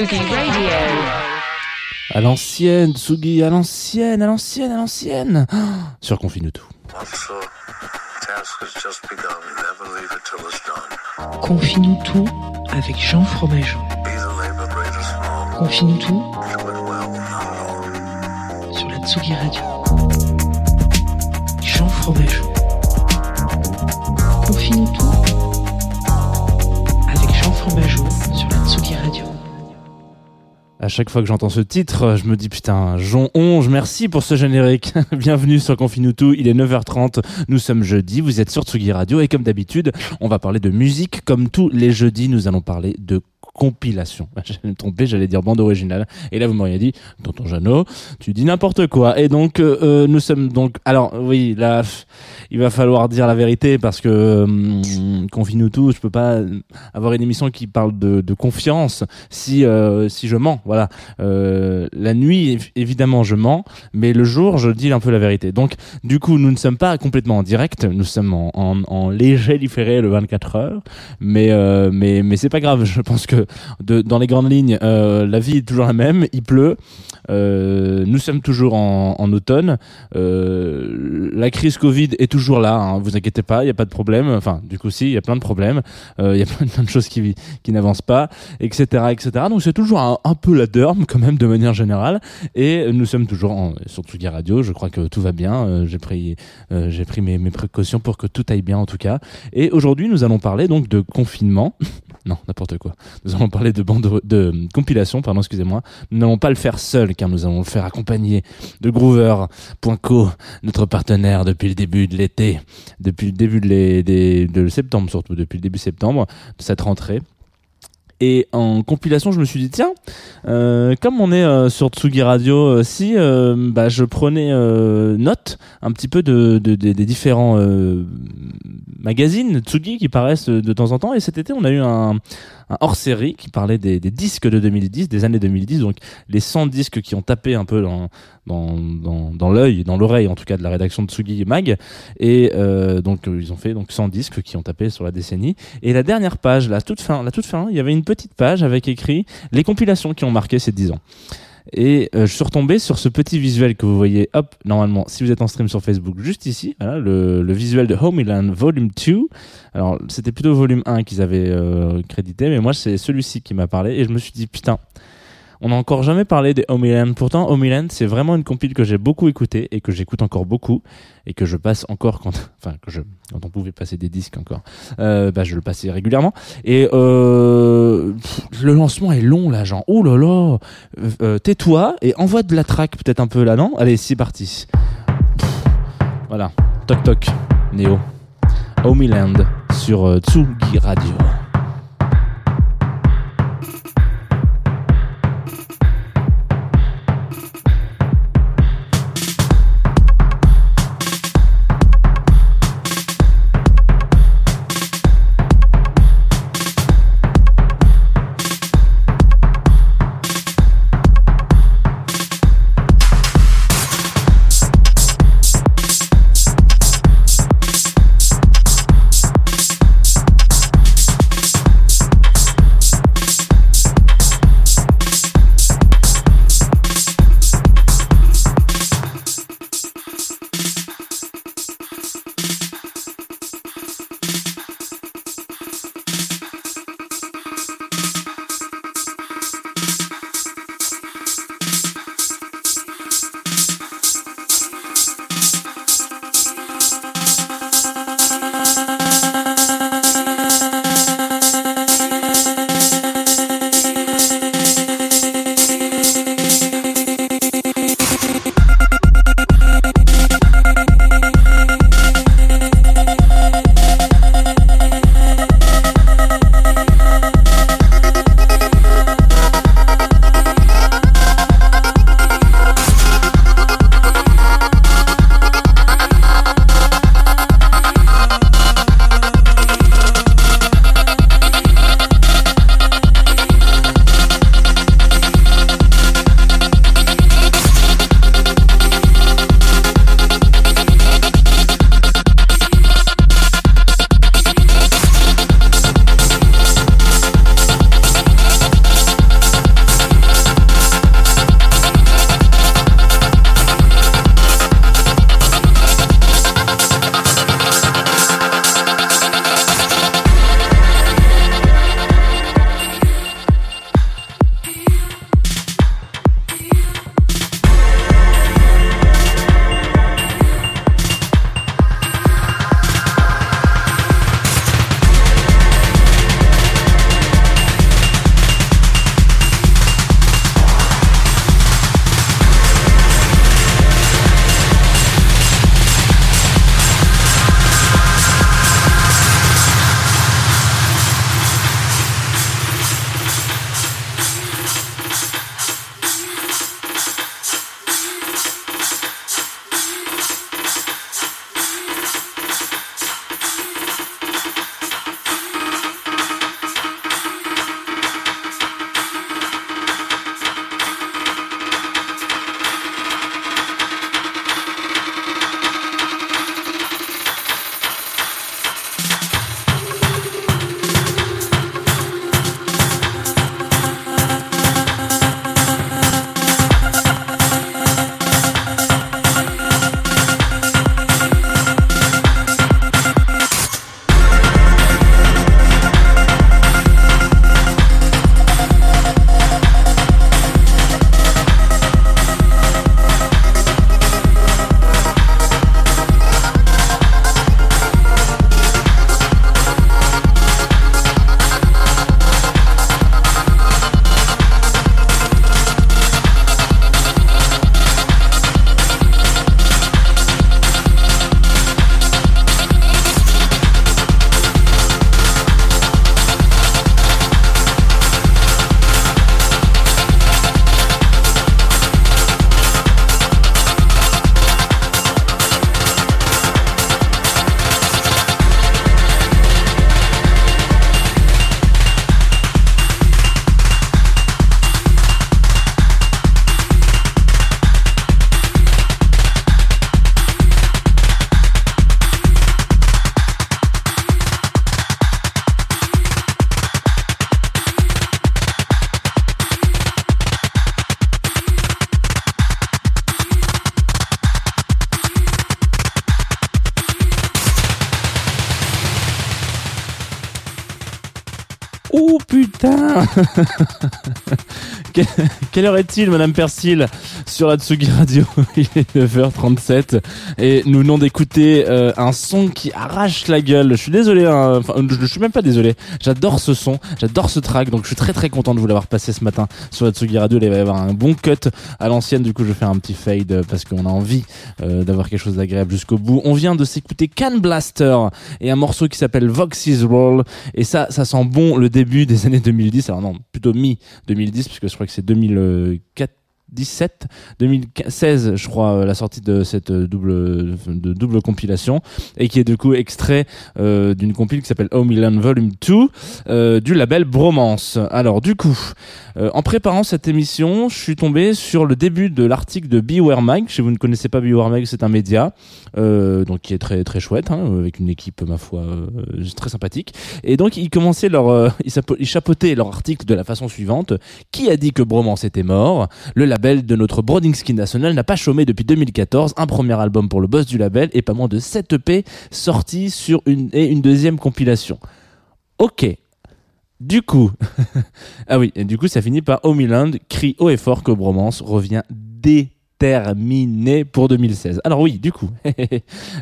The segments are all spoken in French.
Sugi Radio. À l'ancienne, Tsugi, à l'ancienne, à l'ancienne, à l'ancienne. Sur Confine tout. Confie-nous tout avec Jean Fromageau. Confie-nous tout sur la Tsugi Radio. Jean Fromageau. Confie-nous tout À chaque fois que j'entends ce titre, je me dis putain, Jean Onge, merci pour ce générique. Bienvenue sur Confine tout. Il est 9h30. Nous sommes jeudi. Vous êtes sur Tsugi Radio et comme d'habitude, on va parler de musique. Comme tous les jeudis, nous allons parler de compilation. J'allais me j'allais dire bande originale. Et là, vous m'auriez dit, tonton Jeannot, tu dis n'importe quoi. Et donc, euh, euh, nous sommes donc, alors, oui, là, il va falloir dire la vérité parce que, hum, confie-nous tout, je peux pas avoir une émission qui parle de, de confiance si, euh, si je mens. Voilà. Euh, la nuit, év- évidemment, je mens, mais le jour, je dis un peu la vérité. Donc, du coup, nous ne sommes pas complètement en direct, nous sommes en, en, en léger différé le 24 heures, mais, euh, mais, mais c'est pas grave. Je pense que de, dans les grandes lignes, euh, la vie est toujours la même. Il pleut. Euh, nous sommes toujours en, en automne. Euh, la crise Covid est toujours là. Hein, vous inquiétez pas, il n'y a pas de problème. Enfin, du coup, si, il y a plein de problèmes. Euh, Il y a plein, de choses qui, qui n'avancent pas, etc., etc. Donc c'est toujours un, peu la derme quand même de manière générale. Et nous sommes toujours en, sur Tsugi Radio. Je crois que tout va bien. Euh, j'ai pris, euh, j'ai pris mes, mes précautions pour que tout aille bien en tout cas. Et aujourd'hui, nous allons parler donc de confinement. Non, n'importe quoi. Nous allons parler de bande de, de compilation, pardon, excusez-moi. Nous n'allons pas le faire seul, car nous allons le faire accompagné de Groover.co, notre partenaire depuis le début de l'été, depuis le début de, septembre surtout, depuis le début septembre de cette rentrée. Et en compilation, je me suis dit tiens, euh, comme on est euh, sur Tsugi Radio, euh, si bah, je prenais note un petit peu de, de- de- des différents magazines Tsugi qui paraissent de temps en temps. Et cet été, on a eu un, un hors-série qui parlait des, des disques de 2010, des années 2010, donc les 100 disques qui ont tapé un peu dans, dans, dans, dans l'œil, dans l'oreille en tout cas de la rédaction de Tsugi Mag. Et euh, donc euh, ils ont fait donc 100 disques qui ont tapé sur la décennie. Et la dernière page, la toute fin, la toute fin, il y avait une petite page avec écrit les compilations qui ont marqué ces 10 ans. Et euh, je suis retombé sur ce petit visuel que vous voyez, hop, normalement, si vous êtes en stream sur Facebook, juste ici, voilà, le, visuel de Homeland Volume 2. Alors, c'était plutôt Volume 1 qu'ils avaient crédité, mais moi, c'est celui-ci qui m'a parlé, et je me suis dit, putain, on n'a encore jamais parlé des Homeland. Pourtant, Homeland, c'est vraiment une compile que j'ai beaucoup écoutée, et que j'écoute encore beaucoup, et que je passe encore quand, enfin, que quand on pouvait passer des disques encore, euh, bah, je le passais régulièrement. Et euh, le lancement est long, là, genre, oh là là, euh, tais-toi et envoie de la track peut-être un peu là, non? Allez, c'est parti. Voilà, toc toc, Néo, Homeland sur Tsugi Radio. Putain Que- Quelle heure est-il, Madame Persil, sur la Tsugi Radio? Il est 9h37 et nous venons d'écouter euh, un son qui arrache la gueule. Je suis désolé, hein, enfin, je, suis même pas désolé. J'adore ce son, j'adore ce track, donc je suis très très content de vous l'avoir passé ce matin sur la Tsugi Radio. Il va y avoir un bon cut à l'ancienne, du coup je vais faire un petit fade euh, parce qu'on a envie euh, d'avoir quelque chose d'agréable jusqu'au bout. On vient de s'écouter Can Blaster et un morceau qui s'appelle Vox's Roll et ça, ça sent bon le début des années 2010. Alors non, plutôt mi-2010 puisque je crois que c'est 2004 17, 2016, je crois, euh, la sortie de cette euh, double, de double compilation, et qui est du coup extrait euh, d'une compile qui s'appelle Home Milan Volume 2, euh, du label Bromance. Alors, du coup, en préparant cette émission, je suis tombé sur le début de l'article de Beware Mag. Si vous ne connaissez pas Beware Mag, c'est un média, donc qui est très très chouette, hein, avec une équipe, ma foi, très sympathique. Et donc, ils commençaient leur, ils, ils chapeautaient leur article de la façon suivante. Qui a dit que Bromance était mort? Le de notre Brodinski national n'a pas chômé depuis 2014. Un premier album pour le boss du label et pas moins de 7 EP sortis sur une, et une deuxième compilation. Ok. Du coup, ah oui, et du coup, ça finit par Homeland crie haut et fort que Bromance revient déterminé pour 2016. Alors oui, du coup,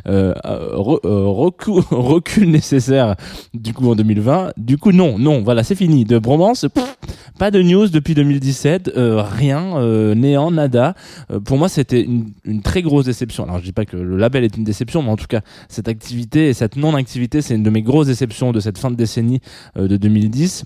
euh, re- euh, recul, recul nécessaire du coup en 2020. Du coup, non, non, voilà, c'est fini. De Bromance, pff, pas de news depuis 2017, euh, rien, euh, néant, nada. Euh, pour moi, c'était une, une très grosse déception. Alors, je dis pas que le label est une déception, mais en tout cas, cette activité et cette non-activité, c'est une de mes grosses déceptions de cette fin de décennie euh, de 2010.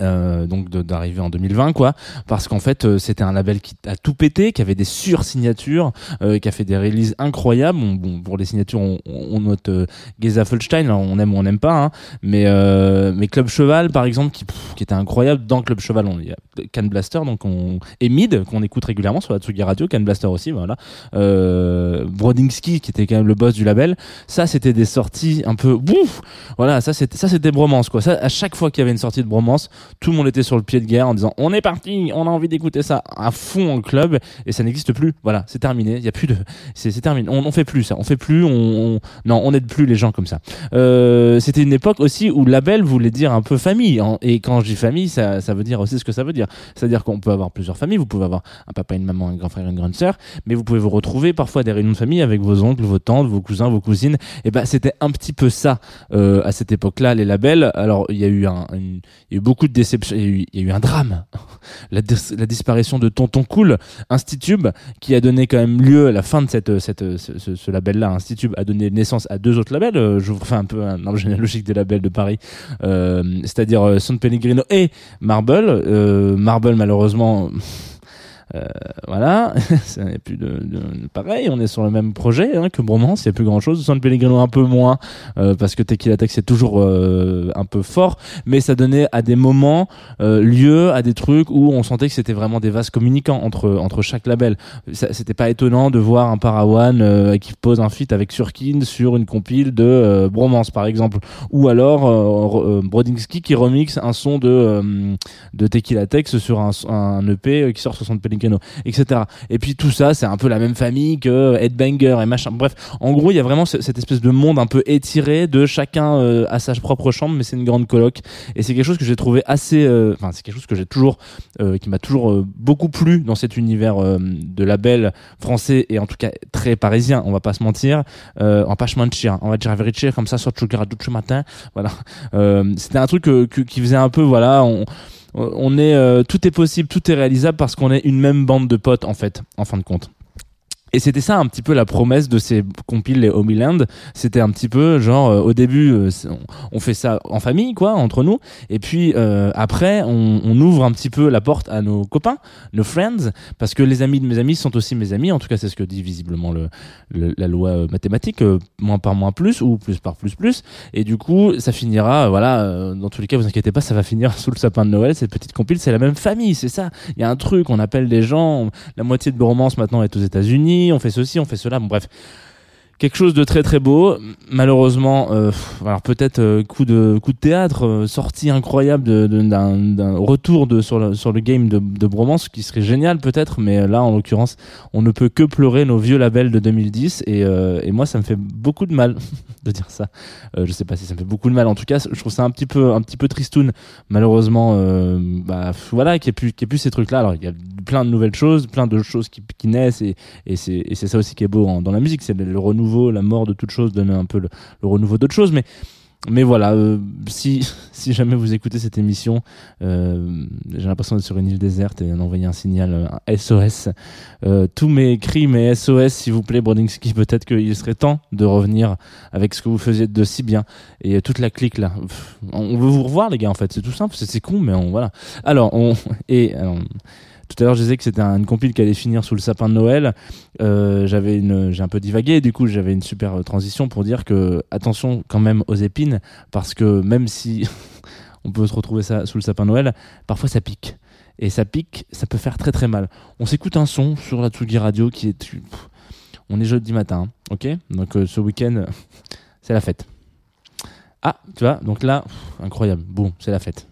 Euh, donc d'arriver en 2020 quoi. Parce qu'en fait euh, c'était un label qui a tout pété qui avait des sur-signatures euh, qui a fait des releases incroyables. Bon, bon, pour les signatures on, on note euh, Geza Folstein alors, on aime ou on n'aime pas hein, mais euh, mais Club Cheval par exemple qui, pff, qui était incroyable dans Club Cheval on, y a Can Blaster donc on et Mid qu'on écoute régulièrement sur la Tsugi Radio Can Blaster aussi voilà. Euh, Brodinski qui était quand même le boss du label ça c'était des sorties un peu bouf! Voilà ça c'était ça c'était bromance quoi. Ça à chaque fois qu'il y avait une sortie de bromance tout le monde était sur le pied de guerre en disant on est parti on a envie d'écouter ça à fond en club. Et ça n'existe plus. Voilà c'est terminé. Y a plus de c'est terminé. On, on fait plus ça. On fait plus on, on- non on n'aide plus les gens comme ça. Euh, c'était une époque aussi où label voulait dire un peu famille. Et quand je dis famille ça, ça veut dire aussi ce que ça veut dire. C'est à dire qu'on peut avoir plusieurs familles. Vous pouvez avoir un papa une maman un grand frère une grande sœur. Mais vous pouvez vous retrouver parfois à des réunions de famille avec vos oncles vos tantes vos cousins vos cousines. Et ben c'était un petit peu ça euh, à cette époque-là les labels alors il y a eu un une- y a eu beaucoup de déceptions il y a eu, y a eu un drame. La, dis- la disparition de Tonton Cool Institube qui a donné quand même lieu à la fin de cette, ce, label-là. Institube a donné naissance à deux autres labels Euh, je vous un peu un arbre généalogique des labels de Paris. Euh, c'est-à-dire euh, San Pellegrino et Marble. Marble malheureusement voilà, ça n'est plus de, de- pareil. On est sur le même projet hein, que Bromance. Il y a plus grand chose. San Pellegrino un peu moins euh, parce que Tequila Tech c'est toujours euh, un peu fort, mais ça donnait à des moments euh, lieu à des trucs où on sentait que c'était vraiment des vases communicants entre entre chaque label. C'était pas étonnant de voir un Parawan euh, qui pose un feat avec Surkin sur une compile de euh, Bromance par exemple, ou alors euh, euh, Brodinski qui remixe un son de euh, de Tequila Tex sur un, un EP qui sort sur son Pellegrino, etc. Et puis tout ça, c'est un peu la même famille que Headbanger et machin. Bref, en gros, il y a vraiment ce- cette espèce de monde un peu étiré de chacun euh, à sa propre chambre, mais c'est une grande coloc. Et c'est quelque chose que j'ai trouvé assez, euh, enfin c'est quelque chose que j'ai toujours, euh, qui m'a toujours euh, beaucoup plu dans cet univers de label français et en tout cas très parisien. On va pas se mentir, va pas se mentir, on va dire la vérité comme ça sur ce matin. Voilà, c'était un truc qui faisait un peu, voilà, on on est euh, tout est possible, tout est réalisable parce qu'on est une même bande de potes en fait, en fin de compte. Et c'était ça un petit peu la promesse de ces compiles les Homeland. C'était un petit peu genre euh, au début euh, on, fait ça en famille quoi entre nous. Et puis euh, après on, ouvre un petit peu la porte à nos copains, nos friends parce que les amis de mes amis sont aussi mes amis. En tout cas c'est ce que dit visiblement le, le- la loi mathématique moins par moins plus ou plus par plus plus. Et du coup ça finira voilà dans tous les cas vous inquiétez pas ça va finir sous le sapin de Noël. Cette petite compile c'est la même famille c'est ça. Il y a un truc on appelle des gens la moitié de Bromance maintenant est aux États-Unis on fait ceci on fait cela. Bon bref quelque chose de très très beau. Malheureusement, euh, alors peut-être euh, coup de coup de théâtre, euh, sortie incroyable d'un retour de sur le sur le game de, de Bromance, qui serait génial peut-être, mais là en l'occurrence, on ne peut que pleurer nos vieux labels de 2010 et, euh, et moi ça me fait beaucoup de mal de dire ça. Euh, je sais pas si ça me fait beaucoup de mal. En tout cas, je trouve ça un petit peu un petit peu tristoun. Malheureusement, euh, bah voilà, n'y ait plus qu'il y ait plus ces trucs là. Alors il y a plein de nouvelles choses, plein de choses qui, qui naissent et et c'est et c'est ça aussi qui est beau dans la musique, c'est le renouveau, la mort de toute chose donne un peu le, renouveau d'autres choses, mais mais voilà, euh, si si jamais vous écoutez cette émission, euh, j'ai l'impression d'être sur une île déserte et d'envoyer un signal un SOS. Euh, tous mes cris, mes SOS, s'il vous plaît, Brodinski, peut-être qu'il serait temps de revenir avec ce que vous faisiez de si bien et toute la clique là. On veut vous revoir les gars en fait, c'est tout simple, c'est con mais on voilà. Alors on et tout à l'heure, je disais que c'était un- une compile qui allait finir sous le sapin de Noël. Euh, j'avais une, j'ai un peu divagué. Du coup, j'avais une super euh, transition pour dire que attention quand même aux épines, parce que même si on peut se retrouver ça sous le sapin de Noël, parfois ça pique. Et ça pique, ça peut faire très très mal. On s'écoute un son sur la Tsugi Radio qui est, on est jeudi matin, ok? Donc euh, ce week-end, c'est la fête. Ah, tu vois, donc là, incroyable. Bon, c'est la fête.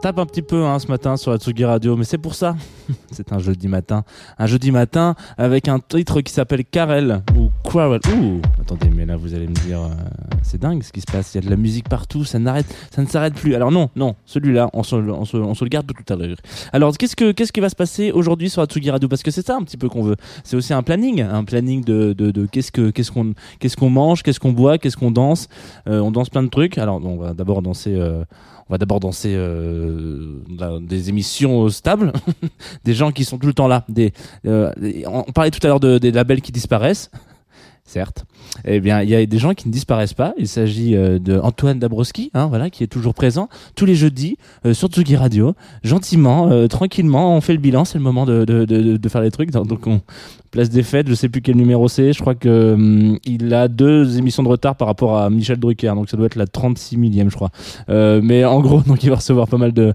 Tape un petit peu hein, ce matin sur la Tsugi Radio, mais c'est pour ça. c'est un jeudi matin. Un jeudi matin avec un titre qui s'appelle Karel ou Quarrel. Ouh, attendez, mais là vous allez me dire, euh, c'est dingue ce qui se passe. Il y a de la musique partout, ça n'arrête, ça ne s'arrête plus. Alors non, non, celui-là, on se, on le garde pour tout à l'heure. Alors qu'est-ce que qu'est-ce qui va se passer aujourd'hui sur la Tsugi Radio? Parce que c'est ça un petit peu qu'on veut. C'est aussi un planning, un planning de, de, qu'est-ce que qu'est-ce qu'on qu'est-ce qu'on mange, qu'est-ce qu'on boit, qu'est-ce qu'on danse. Euh, on danse plein de trucs. Alors on va d'abord danser. euh, on va d'abord danser des émissions stables, des gens qui sont tout le temps là. On parlait tout à l'heure de, des labels qui disparaissent, certes. Eh bien, il y a des gens qui ne disparaissent pas. Il s'agit euh, de Antoine Dabrowski, hein, voilà, qui est toujours présent tous les jeudis euh, sur Tsugi Radio, gentiment, euh, tranquillement. On fait le bilan, c'est le moment de, faire les trucs. Donc, on place des fêtes. Je sais plus quel numéro c'est. Je crois que hum, il a deux émissions de retard par rapport à Michel Drucker. Donc, ça doit être la 36 millième, je crois. Euh, mais en gros, donc il va recevoir pas mal de,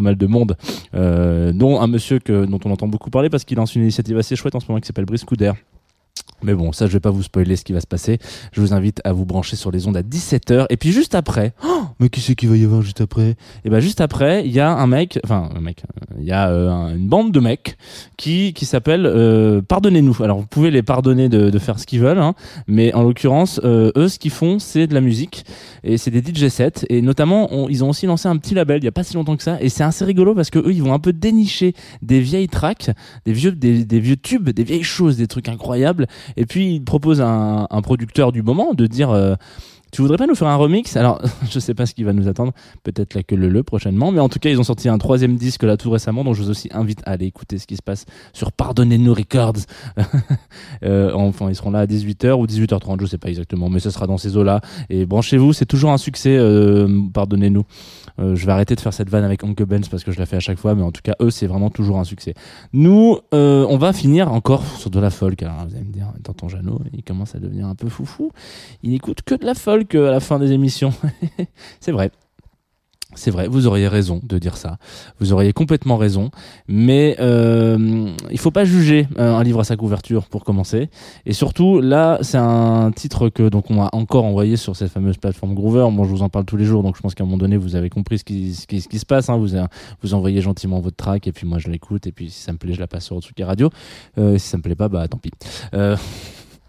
mal de monde, dont un monsieur que dont on entend beaucoup parler parce qu'il lance une initiative assez chouette en ce moment qui s'appelle Brice Couder. Mais bon, ça, je vais pas vous spoiler ce qui va se passer. Je vous invite à vous brancher sur les ondes à 17h. Et puis juste après, oh, mais qui c'est qu'il va y avoir juste après? Et ben juste après, il y a un mec, enfin un mec, il y a euh, un- une bande de mecs qui qui s'appelle euh, Pardonnez-nous. Alors vous pouvez les pardonner de, de faire ce qu'ils veulent, hein, mais en l'occurrence, euh, eux, ce qu'ils font, c'est de la musique et c'est des DJ sets. Et notamment, ils ont aussi lancé un petit label il y a pas si longtemps que ça. Et c'est assez rigolo parce que eux, ils vont un peu dénicher des vieilles tracks, des vieux, des, des vieux tubes, des vieilles choses, des trucs incroyables. Et puis, ils proposent à un, un producteur du moment de dire. Tu voudrais pas nous faire un remix? Alors, je sais pas ce qui va nous attendre. Peut-être la que le le prochainement. Mais en tout cas, ils ont sorti un troisième disque là tout récemment. Donc, je vous aussi invite à aller écouter ce qui se passe sur Pardonnez-nous Records. Euh, enfin, ils seront là à 18h ou 18h30, je sais pas exactement. Mais ce sera dans ces eaux-là. Et branchez-vous, c'est toujours un succès. euh, Pardonnez-nous. Euh, je vais arrêter de faire cette vanne avec Uncle Benz parce que je la fais à chaque fois. Mais en tout cas, eux, c'est vraiment toujours un succès. Nous, on va finir encore sur de la folk. Alors, vous allez me dire, tonton Jeannot, il commence à devenir un peu foufou. Il écoute que de la folk euh, à la fin des émissions. c'est vrai. C'est vrai, vous auriez raison de dire ça. Vous auriez complètement raison. Mais euh, il faut pas juger euh, un livre à sa couverture pour commencer. Et surtout, là, c'est un titre que donc on m'a encore envoyé sur cette fameuse plateforme Groover. Bon, je vous en parle tous les jours, donc je pense qu'à un moment donné, vous avez compris ce qui, ce qui, se passe. Hein. Vous, vous envoyez gentiment votre track, et puis moi, je l'écoute. Et puis, si ça me plaît, je la passe sur Otsuki Radio. Euh, si ça me plaît pas, bah tant pis. Euh,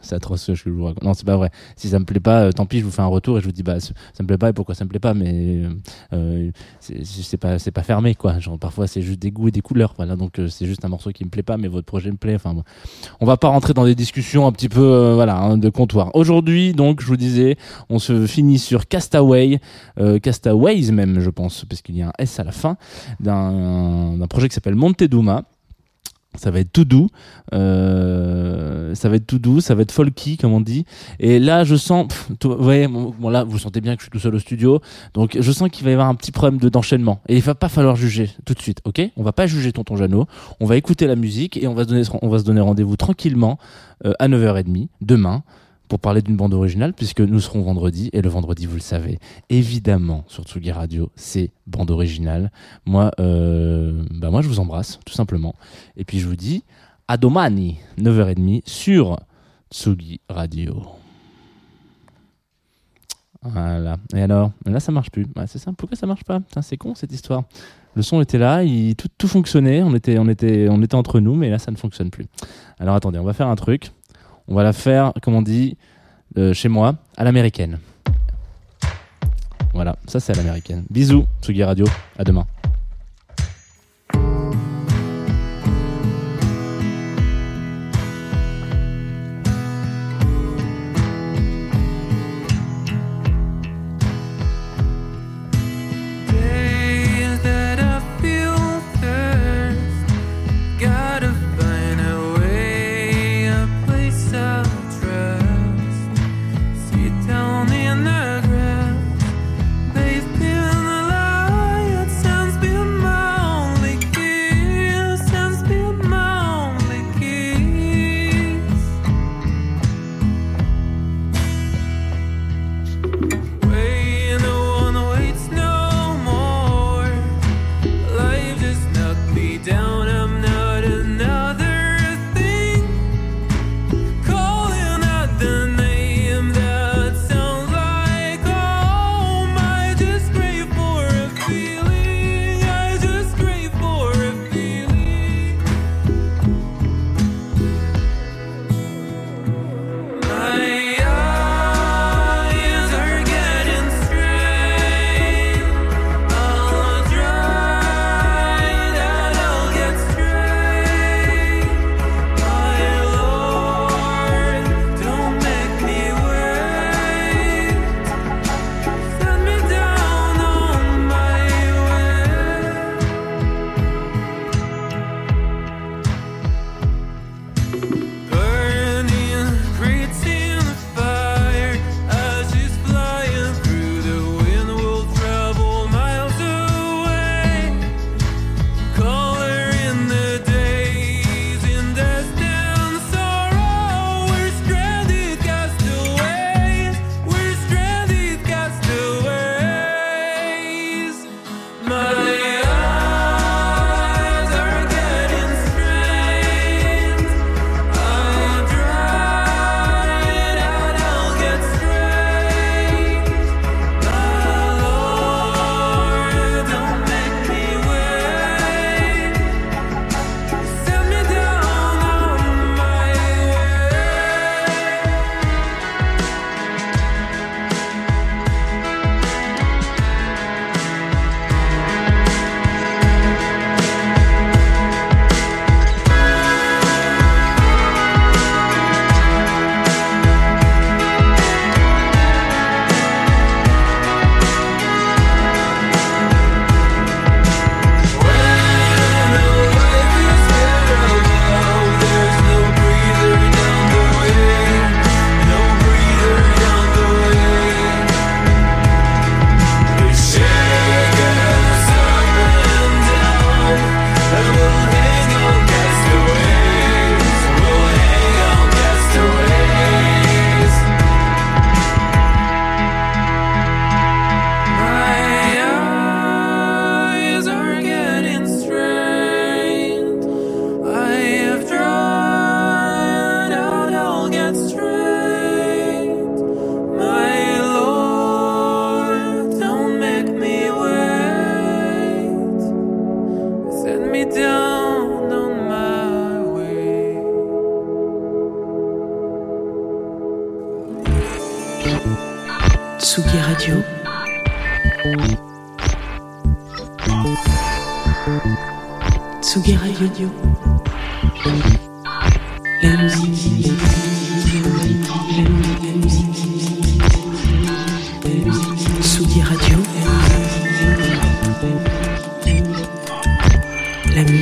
c'est atroce ce que je vous raconte. Non, c'est pas vrai. Si ça me plaît pas, euh, tant pis, je vous fais un retour et je vous dis bah ça me plaît pas et pourquoi ça me plaît pas. Mais euh, euh, c'est pas c'est pas fermé quoi. Genre parfois c'est juste des goûts et des couleurs. Voilà donc euh, c'est juste un morceau qui me plaît pas, mais votre projet me plaît. Enfin, bon. on va pas rentrer dans des discussions un petit peu euh, voilà hein, de comptoir. Aujourd'hui donc je vous disais, on se finit sur Castaway, Castaways même je pense parce qu'il y a un S à la fin d'un projet qui s'appelle Monteduma. Ça va être tout doux, euh, ça va être tout doux, ça va être folky comme on dit. Et là, je sens, pff, tout- vous voyez, bon, là, vous sentez bien que je suis tout seul au studio, donc je sens qu'il va y avoir un petit problème de d'enchaînement. Et il va pas falloir juger tout de suite, ok? On va pas juger Tonton Jeannot, on va écouter la musique et on va se donner, on va donner rendez-vous tranquillement euh, à 9h30 demain pour parler d'une bande originale puisque nous serons vendredi et le vendredi, vous le savez, évidemment sur Tsugi Radio, c'est bande originale. Moi, euh, bah moi, je vous embrasse tout simplement. Et puis je vous dis à domani, 9h30 sur Tsugi Radio. Voilà. Et alors Là, ça marche plus. C'est ça. Pourquoi ça marche pas? C'est con cette histoire. Le son était là, tout, tout fonctionnait. On était, on, était, on était entre nous, mais là, ça ne fonctionne plus. Alors attendez, on va faire un truc. On va la faire, comme on dit, euh, chez moi, à l'américaine. Voilà, ça c'est à l'américaine. Bisous, Tsugi Radio. À demain.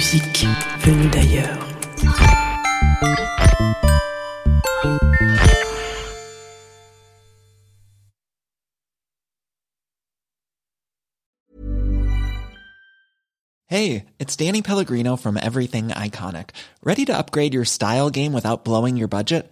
Musique venue d'ailleurs. Hey, it's Danny Pellegrino from Everything Iconic. Ready to upgrade your style game without blowing your budget?